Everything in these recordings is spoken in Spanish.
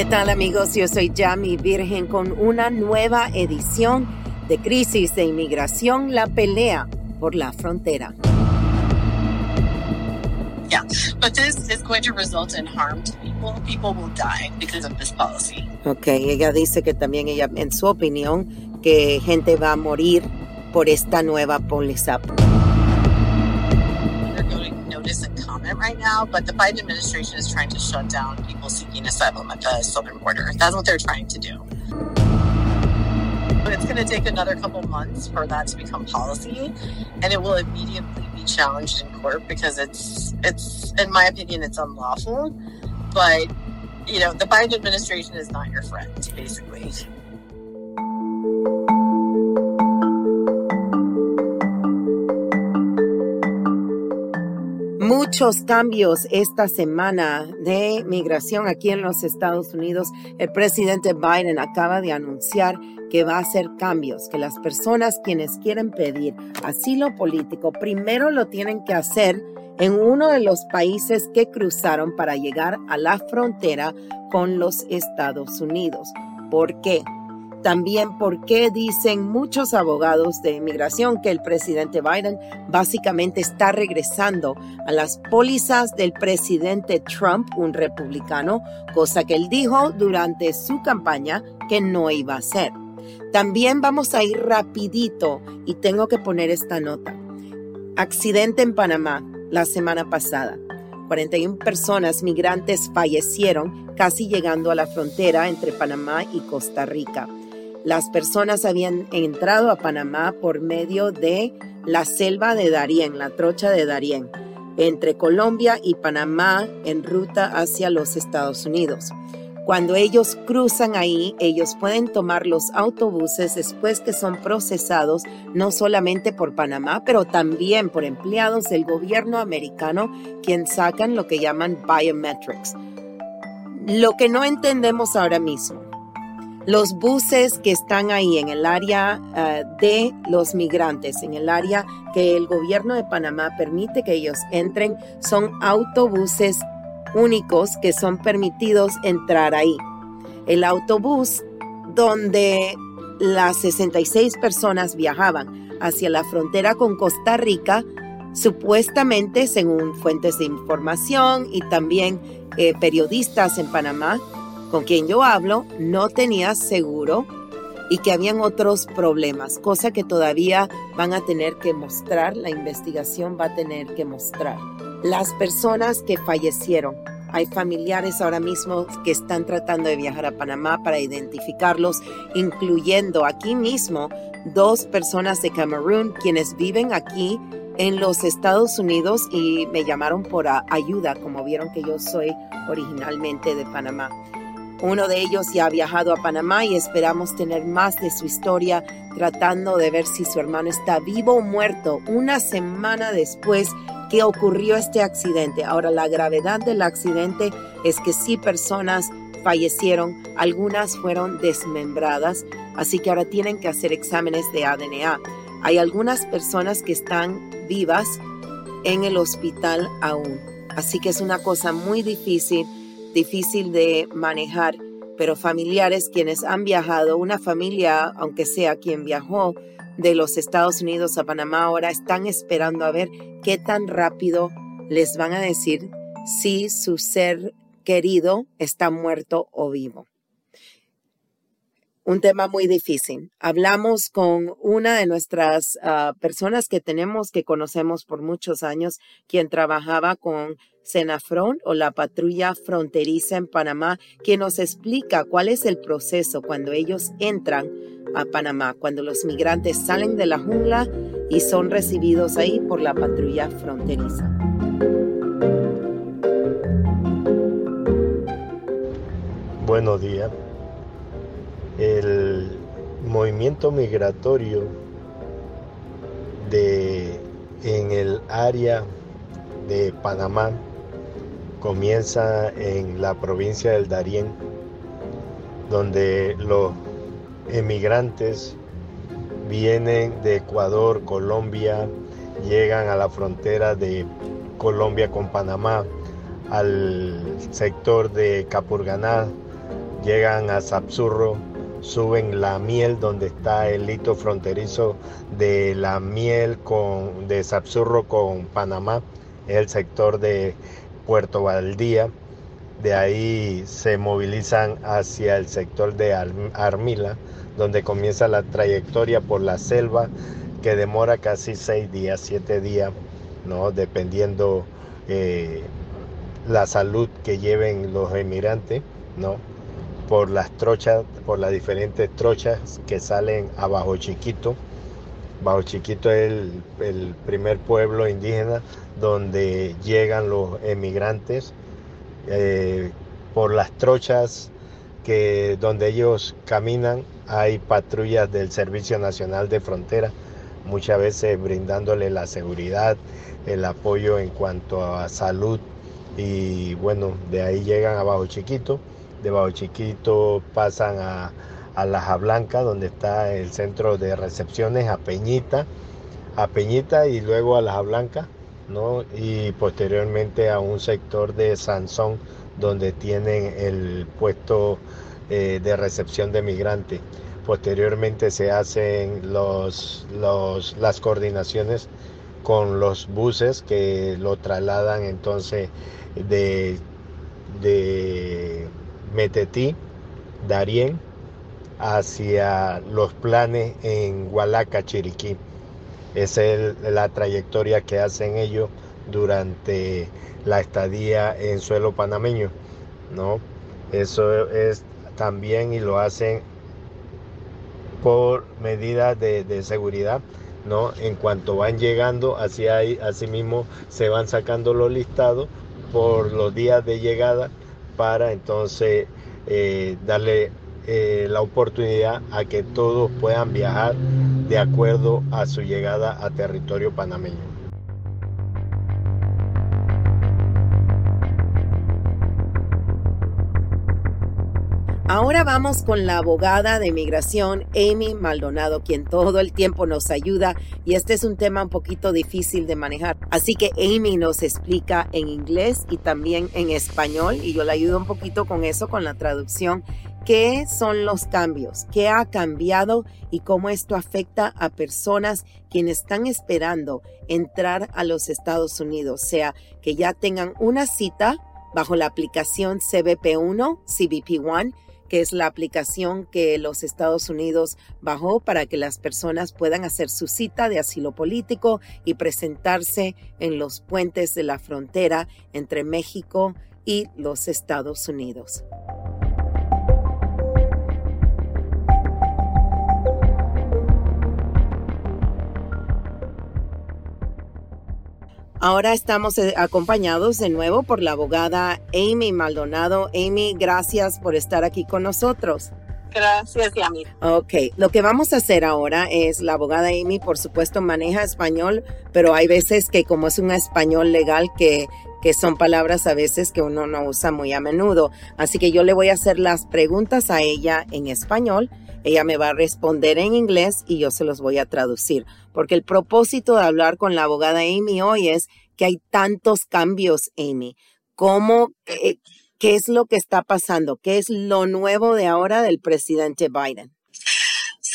¿Qué tal amigos? Yo soy Yami Virgen con una nueva edición de Crisis de Inmigración, la pelea por la frontera. Yeah, but this is going to result in harm to people. People will die because of this policy. Ok, ella dice que también ella, en su opinión, que gente va a morir por esta nueva póliza. Right now, but the Biden administration is trying to shut down people seeking asylum at the southern border. That's what they're trying to do. But it's going to take another couple months for that to become policy, and it will immediately be challenged in court because it's it's in my opinion it's unlawful. But you know the Biden administration is not your friend, basically. Muchos cambios esta semana de migración aquí en los Estados Unidos. El presidente Biden acaba de anunciar que va a hacer cambios, que las personas quienes quieren pedir asilo político primero lo tienen que hacer en uno de los países que cruzaron para llegar a la frontera con los Estados Unidos. ¿Por qué? También porque dicen muchos abogados de inmigración que el presidente Biden básicamente está regresando a las pólizas del presidente Trump, un republicano, cosa que él dijo durante su campaña que no iba a hacer. También vamos a ir rapidito y tengo que poner esta nota. Accidente en Panamá la semana pasada. 41 personas migrantes fallecieron casi llegando a la frontera entre Panamá y Costa Rica. Las personas habían entrado a Panamá por medio de la selva de Darién, la trocha de Darién, entre Colombia y Panamá en ruta hacia los Estados Unidos. Cuando ellos cruzan ahí, ellos pueden tomar los autobuses después que son procesados no solamente por Panamá, pero también por empleados del gobierno americano, quien sacan lo que llaman biometrics. Lo que no entendemos ahora mismo los buses que están ahí en el área eh, de los migrantes, en el área que el gobierno de Panamá permite que ellos entren, son autobuses únicos que son permitidos entrar ahí. El autobús donde las 66 personas viajaban hacia la frontera con Costa Rica, supuestamente, según fuentes de información y también eh, periodistas en Panamá, con quien yo hablo no tenía seguro y que habían otros problemas, cosa que todavía van a tener que mostrar, la investigación va a tener que mostrar. Las personas que fallecieron, hay familiares ahora mismo que están tratando de viajar a Panamá para identificarlos, incluyendo aquí mismo dos personas de Camerún quienes viven aquí en los Estados Unidos y me llamaron por ayuda, como vieron que yo soy originalmente de Panamá. Uno de ellos ya ha viajado a Panamá y esperamos tener más de su historia tratando de ver si su hermano está vivo o muerto una semana después que ocurrió este accidente. Ahora, la gravedad del accidente es que sí personas fallecieron, algunas fueron desmembradas, así que ahora tienen que hacer exámenes de ADN. Hay algunas personas que están vivas en el hospital aún, así que es una cosa muy difícil difícil de manejar, pero familiares quienes han viajado, una familia, aunque sea quien viajó de los Estados Unidos a Panamá, ahora están esperando a ver qué tan rápido les van a decir si su ser querido está muerto o vivo. Un tema muy difícil. Hablamos con una de nuestras ah, personas que tenemos, que conocemos por muchos años, quien trabajaba con Senafron o la patrulla fronteriza en Panamá, que nos explica cuál es el proceso cuando ellos entran a Panamá, cuando los migrantes salen de la jungla y son recibidos ahí por la patrulla fronteriza. Buenos días. El movimiento migratorio de en el área de Panamá comienza en la provincia del Darién, donde los emigrantes vienen de Ecuador, Colombia, llegan a la frontera de Colombia con Panamá, al sector de Capurganá, llegan a Sapsurro, suben la miel donde está el hito fronterizo de la miel con, de Sapsurro con Panamá, el sector de Puerto Valdía. De ahí se movilizan hacia el sector de Armila, donde comienza la trayectoria por la selva que demora casi seis días, siete días, ¿no? dependiendo eh, la salud que lleven los emigrantes, ¿no? por las trochas, por las diferentes trochas que salen a Bajo Chiquito. Bajo Chiquito es el, primer pueblo indígena donde llegan los emigrantes eh, por las trochas que donde ellos caminan hay patrullas del Servicio Nacional de Frontera muchas veces brindándole la seguridad el apoyo en cuanto a salud. Y bueno de ahí llegan a Bajo Chiquito. De Bajo Chiquito pasan a, a Laja Blanca, donde está el centro de recepciones, a Peñita, a Peñita y luego a Laja Blanca, y posteriormente a un sector de Sansón, donde tienen el puesto eh, de recepción de migrantes. Posteriormente se hacen los, los, las coordinaciones con los buses que lo trasladan entonces de, de Metetí, Darién, hacia los planes en Hualaca, Chiriquí. Es la trayectoria que hacen ellos durante la estadía en suelo panameño, ¿no? Eso es también y lo hacen por medidas de, seguridad, ¿no? En cuanto van llegando, así, hay, así mismo se van sacando los listados por los días de llegada para entonces eh, darle eh, la oportunidad a que todos puedan viajar de acuerdo a su llegada a territorio panameño. Ahora vamos con la abogada de inmigración Amy Maldonado, quien todo el tiempo nos ayuda y este es un tema un poquito difícil de manejar. Así que Amy nos explica en inglés y también en español y yo le ayudo un poquito con eso, con la traducción. ¿Qué son los cambios? ¿Qué ha cambiado y cómo esto afecta a personas quienes están esperando entrar a los Estados Unidos? Sea que ya tengan una cita bajo la aplicación CBP1, CBP1, que es la aplicación que los Estados Unidos bajó para que las personas puedan hacer su cita de asilo político y presentarse en los puentes de la frontera entre México y los Estados Unidos. Ahora estamos eh, acompañados de nuevo por la abogada Amy Maldonado. Amy, gracias por estar aquí con nosotros. Gracias, Yami. Ok, lo que vamos a hacer ahora es, la abogada Amy, por supuesto, maneja español, pero hay veces que como es un español legal que, que son palabras a veces que uno no usa muy a menudo. Así que yo le voy a hacer las preguntas a ella en español ella me va a responder en inglés y yo se los voy a traducir, porque el propósito de hablar con la abogada Amy hoy es que hay tantos cambios, Amy. ¿Cómo, eh, qué es lo que está pasando? ¿Qué es lo nuevo de ahora del presidente Biden?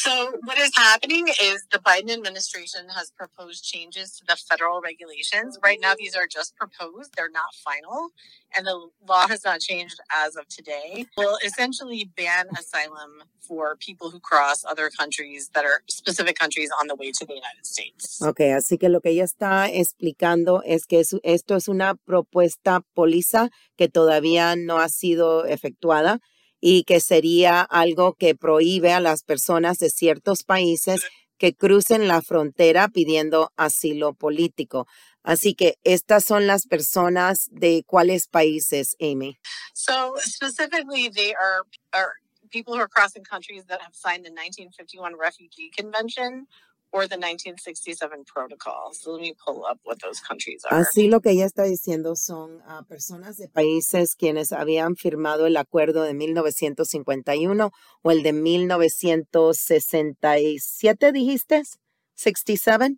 So, what is happening is the Biden administration has proposed changes to the federal regulations. Right now, these are just proposed, they're not final, and the law has not changed as of today. Will essentially ban asylum for people who cross other countries that are specific countries on the way to the United States. Ok, así que lo que ella está explicando es que esto es una propuesta poliza que todavía no ha sido efectuada y que sería algo que prohíbe a las personas de ciertos países que crucen la frontera pidiendo asilo político. Así que estas son las personas de cuáles países, Amy. So specifically, they are, are people who are crossing countries that have signed the 1951 Refugee Convention or the 1967 Protocol. So let me pull up what those countries are. Así lo que ella está diciendo son uh, personas de países quienes habían firmado el acuerdo de 1951 o el de 1967, dijiste? 67?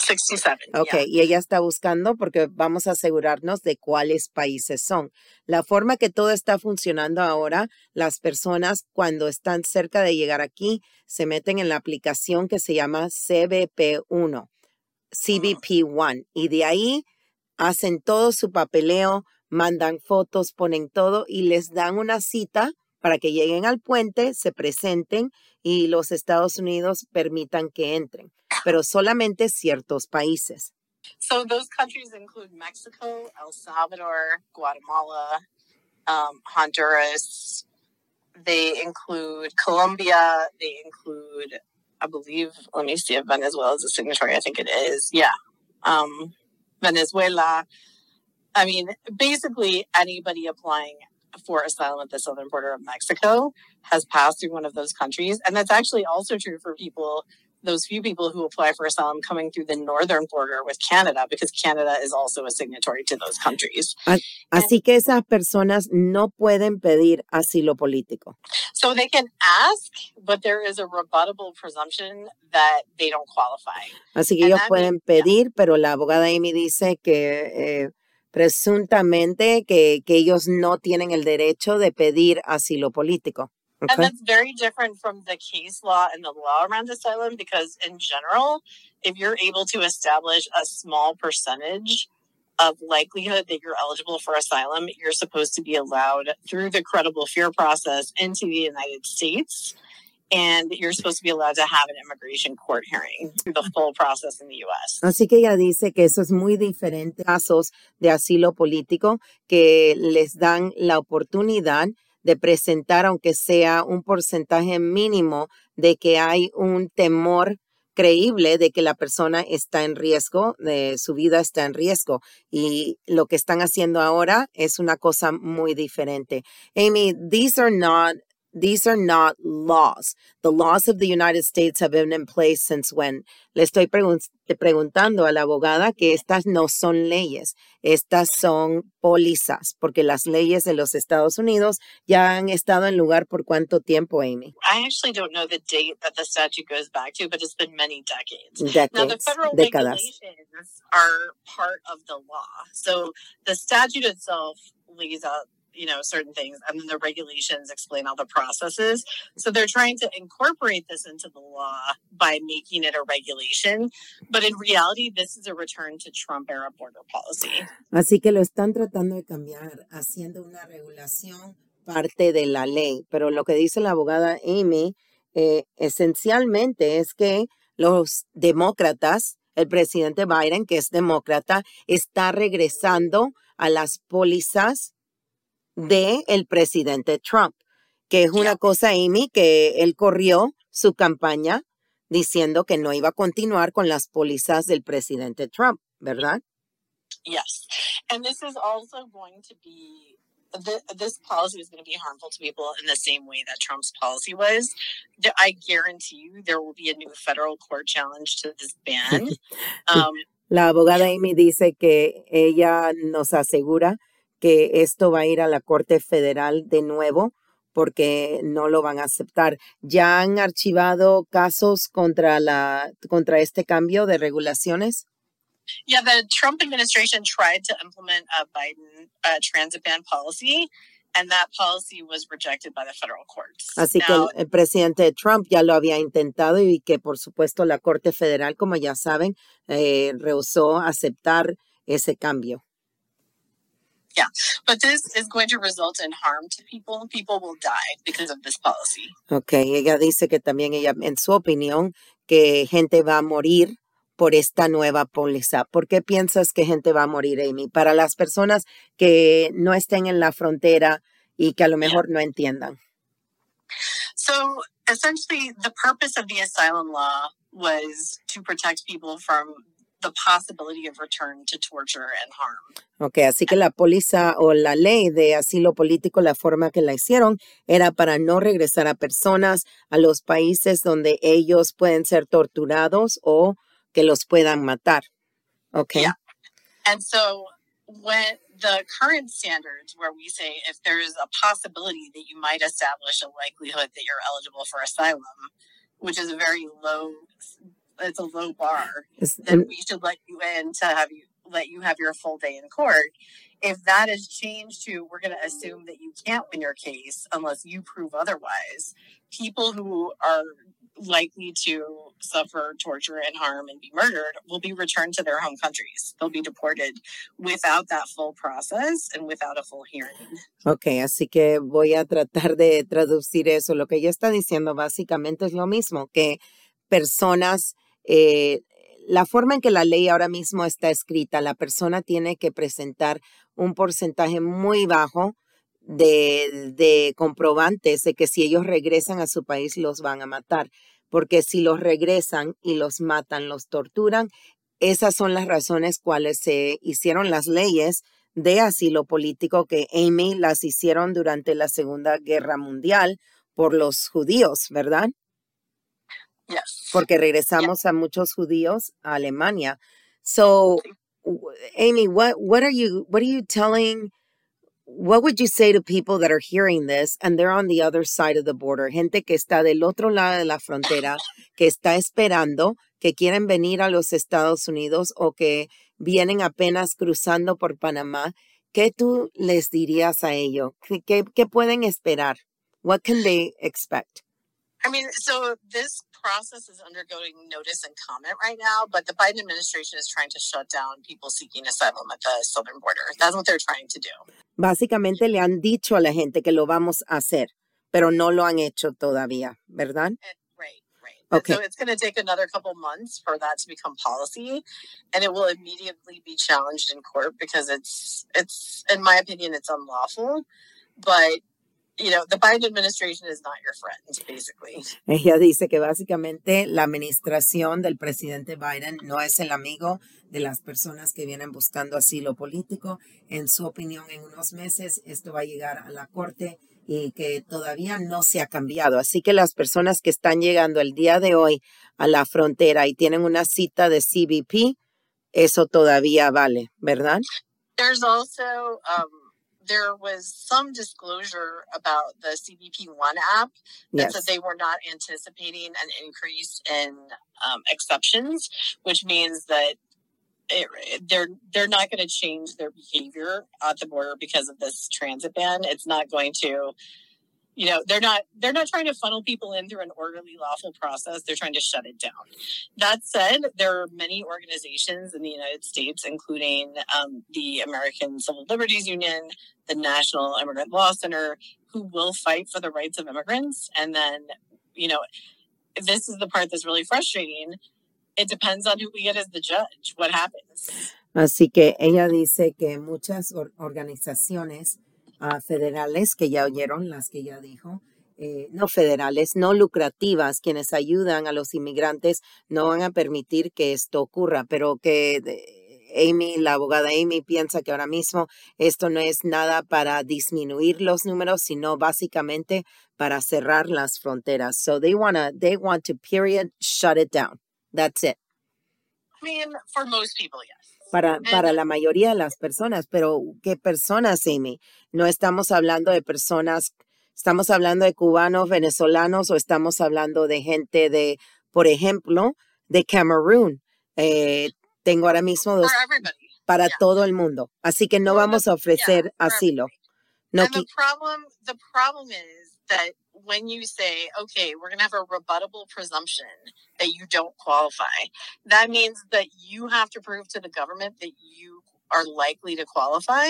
67. Ok, yeah. y ella está buscando porque vamos a asegurarnos de cuáles países son. La forma que todo está funcionando ahora, las personas cuando están cerca de llegar aquí se meten en la aplicación que se llama CBP1, CBP1, y de ahí hacen todo su papeleo, mandan fotos, ponen todo y les dan una cita para que lleguen al puente, se presenten y los Estados Unidos permitan que entren, pero solamente ciertos países. So those countries include Mexico, El Salvador, Guatemala, um, Honduras. They include Colombia. They include, I believe, let me see if Venezuela is a signatory. I think it is. Yeah. Um, Venezuela. I mean, basically anybody applying for asylum at the southern border of Mexico has passed through one of those countries. And that's actually also true for people, those few people who apply for asylum coming through the northern border with Canada, because Canada is also a signatory to those countries. Así que esas personas no pueden pedir asilo político. So they can ask, but there is a rebuttable presumption that they don't qualify. Así que And ellos pueden means- yeah. pedir, pero la abogada Amy dice que eh, presuntamente que, que ellos no tienen el derecho de pedir asilo político. And that's very different from the case law and the law around asylum because, in general, if you're able to establish a small percentage of likelihood that you're eligible for asylum, you're supposed to be allowed through the credible fear process into the United States. And you're supposed to be allowed to have an immigration court hearing through the full process in the US. Así que ella dice que eso es muy diferente a casos de asilo político que les dan la oportunidad de presentar, aunque sea un porcentaje mínimo, de que hay un temor creíble de que la persona está en riesgo, de su vida está en riesgo. Y lo que están haciendo ahora es una cosa muy diferente. Amy, these are not these are not laws. The laws of the United States have been in place since when? Le estoy pregun- preguntando a la abogada que estas no son leyes, estas son pólizas, porque las leyes de los Estados Unidos ya han estado en lugar por cuánto tiempo, Amy? I actually don't know the date that the statute goes back to, but it's been many decades. decades Now, the federal décadas. regulations are part of the law. So the statute itself lays out, you know, certain things, and then the regulations explain all the processes. So they're trying to incorporate this into the law by making it a regulation. But in reality, this is a return to Trump era border policy. Así que lo están tratando de cambiar, haciendo una regulación parte de la ley. Pero lo que dice la abogada Amy, eh, esencialmente es que los demócratas, el presidente Biden, que es demócrata, está regresando a las pólizas de el presidente Trump, que es una cosa, Amy, que él corrió su campaña diciendo que no iba a continuar con las pólizas del presidente Trump, ¿verdad? Yes. And this is also going to be th- this policy is going to be harmful to people in the same way that Trump's policy was. I guarantee you there will be a new federal court challenge to this ban. Um, La abogada Amy dice que ella nos asegura que esto va a ir a la Corte Federal de nuevo porque no lo van a aceptar. ¿Ya han archivado casos contra la contra este cambio de regulaciones? yeah, the Trump administration tried to implement a Biden uh, transit ban policy, and that policy was rejected by the federal courts. Así que el, Now, el presidente Trump ya lo había intentado y que por supuesto la Corte Federal, como ya saben, eh, rehusó aceptar ese cambio. But this is going to result in harm to people. People will die because of this policy. Ok, ella dice que también ella, en su opinión, que gente va a morir por esta nueva póliza. ¿Por qué piensas que gente va a morir, Amy? Para las personas que no estén en la frontera y que a lo mejor no entiendan. So essentially, the purpose of the asylum law was to protect people from the possibility of return to torture and harm. Ok, así que la póliza o la ley de asilo político, la forma que la hicieron, era para no regresar a personas a los países donde ellos pueden ser torturados o que los puedan matar. Ok. Yeah. And so when the current standards where we say if there is a possibility that you might establish a likelihood that you're eligible for asylum, which is a very low it's a low bar, then we should let you in to have you let you have your full day in court. If that is changed to we're going to assume that you can't win your case unless you prove otherwise, people who are likely to suffer torture and harm and be murdered will be returned to their home countries. They'll be deported without that full process and without a full hearing. Ok, así que voy a tratar de traducir eso. Lo que ella está diciendo básicamente es lo mismo, que personas, eh, la forma en que la ley ahora mismo está escrita, la persona tiene que presentar un porcentaje muy bajo de, de comprobantes de que si ellos regresan a su país los van a matar, porque si los regresan y los matan, los torturan, esas son las razones cuales se hicieron las leyes de asilo político que Amy las hicieron durante la Segunda Guerra Mundial por los judíos, ¿verdad? Yes. Porque regresamos a muchos judíos a Alemania. So, Amy, what what are you what are you telling what would you say to people that are hearing this and they're on the other side of the border? Gente que está del otro lado de la frontera, que está esperando, que quieren venir a los Estados Unidos o que vienen apenas cruzando por Panamá. ¿Qué tú les dirías a ellos? ¿Qué, qué pueden esperar? What can they expect? I mean, so this process is undergoing notice and comment right now, but the Biden administration is trying to shut down people seeking asylum at the southern border. That's what they're trying to do. Básicamente le han dicho a la gente que lo vamos a hacer, pero no lo han hecho todavía, ¿verdad? And, right, right. Okay. So it's going to take another couple months for that to become policy, and it will immediately be challenged in court because it's it's in my opinion it's unlawful, but you know, the Biden administration is not your friend, basically. Ella dice que básicamente la administración del presidente Biden no es el amigo de las personas que vienen buscando asilo político. En su opinión, en unos meses esto va a llegar a la corte y que todavía no se ha cambiado. Así que las personas que están llegando el día de hoy a la frontera y tienen una cita de CBP, eso todavía vale, ¿verdad? There's also um, there was some disclosure about the CBP One app that Yes. said they were not anticipating an increase in um, exceptions, which means that it, they're they're not going to change their behavior at the border because of this transit ban. It's not going to, you know, they're not they're not trying to funnel people in through an orderly, lawful process. They're trying to shut it down. That said, there are many organizations in the United States, including um, the American Civil Liberties Union, the National Immigrant Law Center, who will fight for the rights of immigrants. And then, you know, this is the part that's really frustrating. It depends on who we get as the judge, what happens. Así que ella dice que muchas organizaciones ah, federales, que ya oyeron las que ya dijo, eh, no federales, no lucrativas, quienes ayudan a los inmigrantes, no van a permitir que esto ocurra, pero que Amy, la abogada Amy, piensa que ahora mismo esto no es nada para disminuir los números, sino básicamente para cerrar las fronteras. So they wanna, they want to period shut it down. That's it. I mean, for most people, yes. Para, para la mayoría de las personas, pero ¿qué personas, Amy? No estamos hablando de personas, estamos hablando de cubanos, venezolanos o estamos hablando de gente de, por ejemplo, de Camerún. Eh, tengo ahora mismo dos para yeah. todo el mundo, así que no vamos a ofrecer asilo. No, and the problem the problem is that when you say okay we're going to have a rebuttable presumption that you don't qualify that means that you have to prove to the government that you are likely to qualify.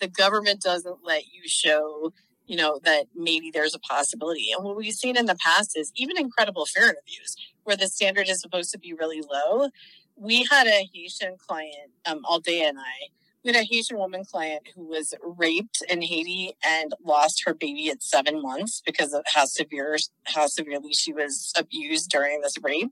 The government doesn't let you show you know that maybe there's a possibility. And what we've seen in the past is even incredible fair interviews where the standard is supposed to be really low we had a haitian client um, aldea and i we had a Haitian woman client who was raped in Haiti and lost her baby at seven months because of how severe how severely she was abused during this rape.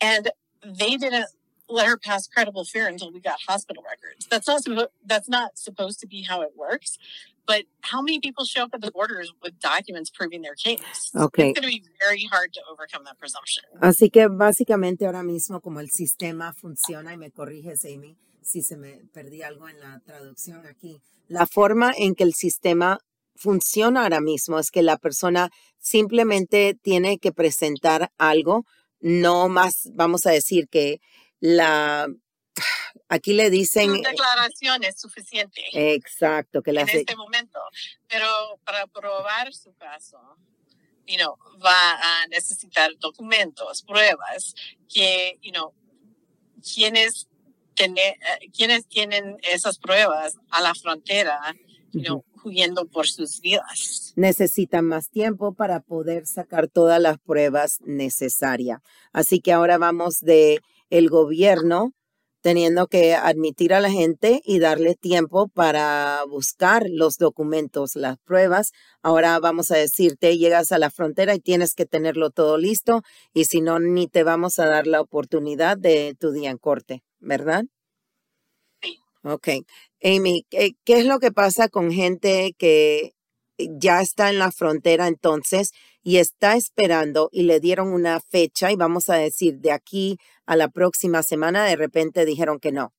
And they didn't let her pass credible fear until we got hospital records. That's not that's not supposed to be how it works. But how many people show up at the borders with documents proving their case? Okay. It's going to be very hard to overcome that presumption. Así que básicamente ahora mismo como el sistema funciona y me corriges Amy si se me perdí algo en la traducción aquí. La forma en que el sistema funciona ahora mismo es que la persona simplemente tiene que presentar algo, no más, vamos a decir que la, aquí le dicen... Su declaración es suficiente. Exacto, que en las... este momento. Pero para probar su caso, you know, va a necesitar documentos, pruebas, que, you know, quienes, tener, quienes tienen esas pruebas a la frontera, you know, huyendo por sus vidas. Necesitan más tiempo para poder sacar todas las pruebas necesarias. Así que ahora vamos de el gobierno teniendo que admitir a la gente y darle tiempo para buscar los documentos, las pruebas. Ahora vamos a decirte, llegas a la frontera y tienes que tenerlo todo listo y si no, ni te vamos a dar la oportunidad de tu día en corte, ¿verdad? Sí. Ok. Amy, ¿qué, ¿qué es lo que pasa con gente que ya está en la frontera entonces y está esperando y le dieron una fecha y vamos a decir de aquí a la próxima semana de repente dijeron que no.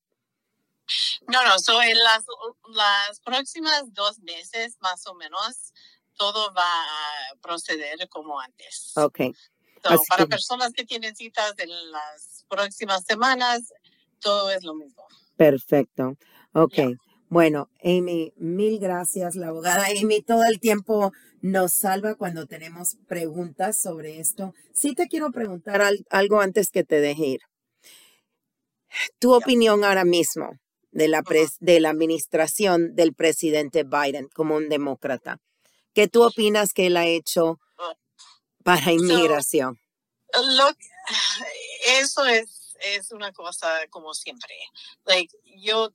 No, no, so en las, las próximas dos meses más o menos todo va a proceder como antes. Ok. So, para que... personas que tienen citas en las próximas semanas, todo es lo mismo. Perfecto. Ok. Yeah. Bueno, Amy, mil gracias. La abogada Amy todo el tiempo nos salva cuando tenemos preguntas sobre esto. Sí te quiero preguntar al, algo antes que te deje ir. Tu yeah. opinión ahora mismo de la, pres, de la administración del presidente Biden como un demócrata. ¿Qué tú opinas que él ha hecho para inmigración? So, look, eso es, es una cosa como siempre. Like, yo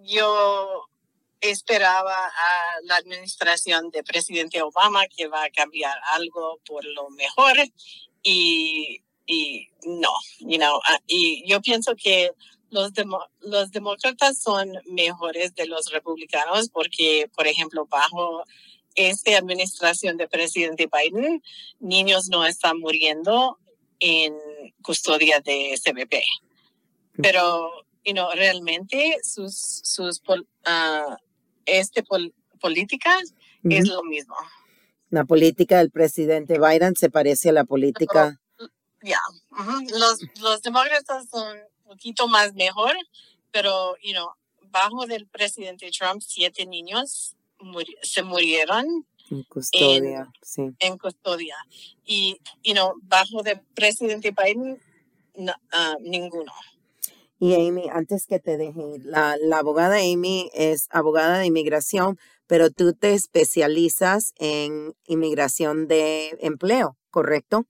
yo esperaba a la administración de presidente Obama que va a cambiar algo por lo mejor y, y no, you know, y yo pienso que los, demo, los demócratas son mejores de los republicanos porque, por ejemplo, bajo esta administración de presidente Biden, niños no están muriendo en custodia de CBP. Pero you know, realmente sus, sus uh, este pol política uh -huh. es lo mismo. La política del presidente Biden se parece a la política. Ya, yeah. uh -huh. los, los demócratas son un poquito más mejor, pero, you know, bajo del presidente Trump, siete niños muri se murieron. En custodia, en, sí. En custodia. Y, you know, bajo del presidente Biden, no, uh, ninguno. Y Amy, antes que te deje, la, la, abogada Amy es abogada de inmigración, pero tú te especializas en inmigración de empleo, ¿correcto?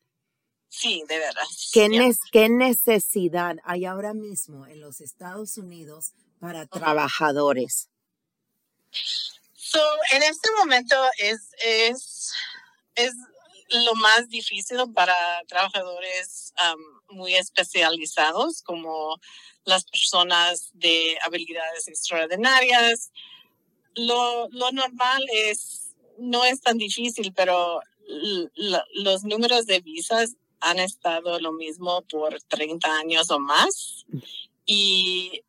Sí, de verdad. ¿Qué, ne ¿Qué, necesidad hay ahora mismo en los Estados Unidos para trabajadores? So, en este momento es, es, es lo más difícil para trabajadores muy especializados como las personas de habilidades extraordinarias. Lo, lo normal es, no es tan difícil, pero los números de visas han estado lo mismo por 30 años o más. Y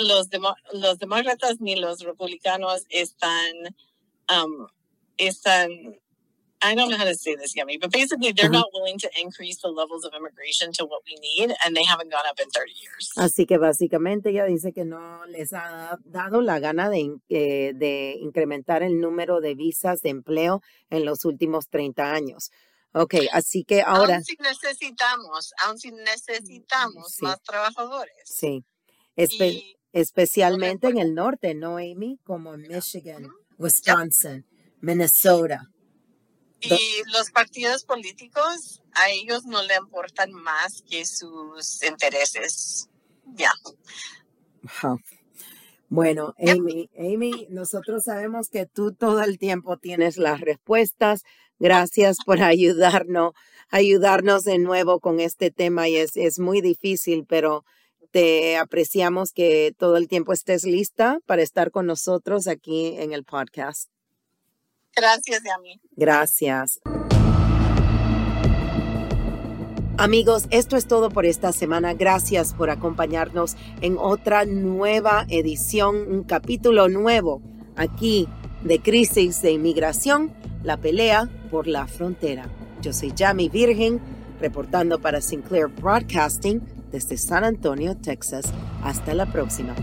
los, demo, los demócratas ni los republicanos están, um, están I don't know how to say this, Yummy, but basically they're not willing to increase the levels of immigration to what we need, and they haven't gone up in 30 years. Así que básicamente ella dice que no les ha dado la gana de, eh, de incrementar el número de visas de empleo en los últimos 30 años. Ok, así que ahora... Aún si necesitamos, aún si necesitamos sí. más trabajadores. Sí, Espe y, especialmente en el norte, ¿no, Amy? Como en Michigan. Wisconsin. Minnesota. Y los partidos políticos, a ellos no le importan más que sus intereses. Ya. Yeah. Wow. Bueno, Amy, Amy, nosotros sabemos que tú todo el tiempo tienes las respuestas. Gracias por ayudarnos, ayudarnos de nuevo con este tema y es, es muy difícil, pero te apreciamos que todo el tiempo estés lista para estar con nosotros aquí en el podcast. Gracias, Yami. Gracias. Amigos, esto es todo por esta semana. Gracias por acompañarnos en otra nueva edición, un capítulo nuevo aquí de Crisis de Inmigración, la pelea por la frontera. Yo soy Jamie Virgen, reportando para Sinclair Broadcasting desde San Antonio, Texas. Hasta la próxima.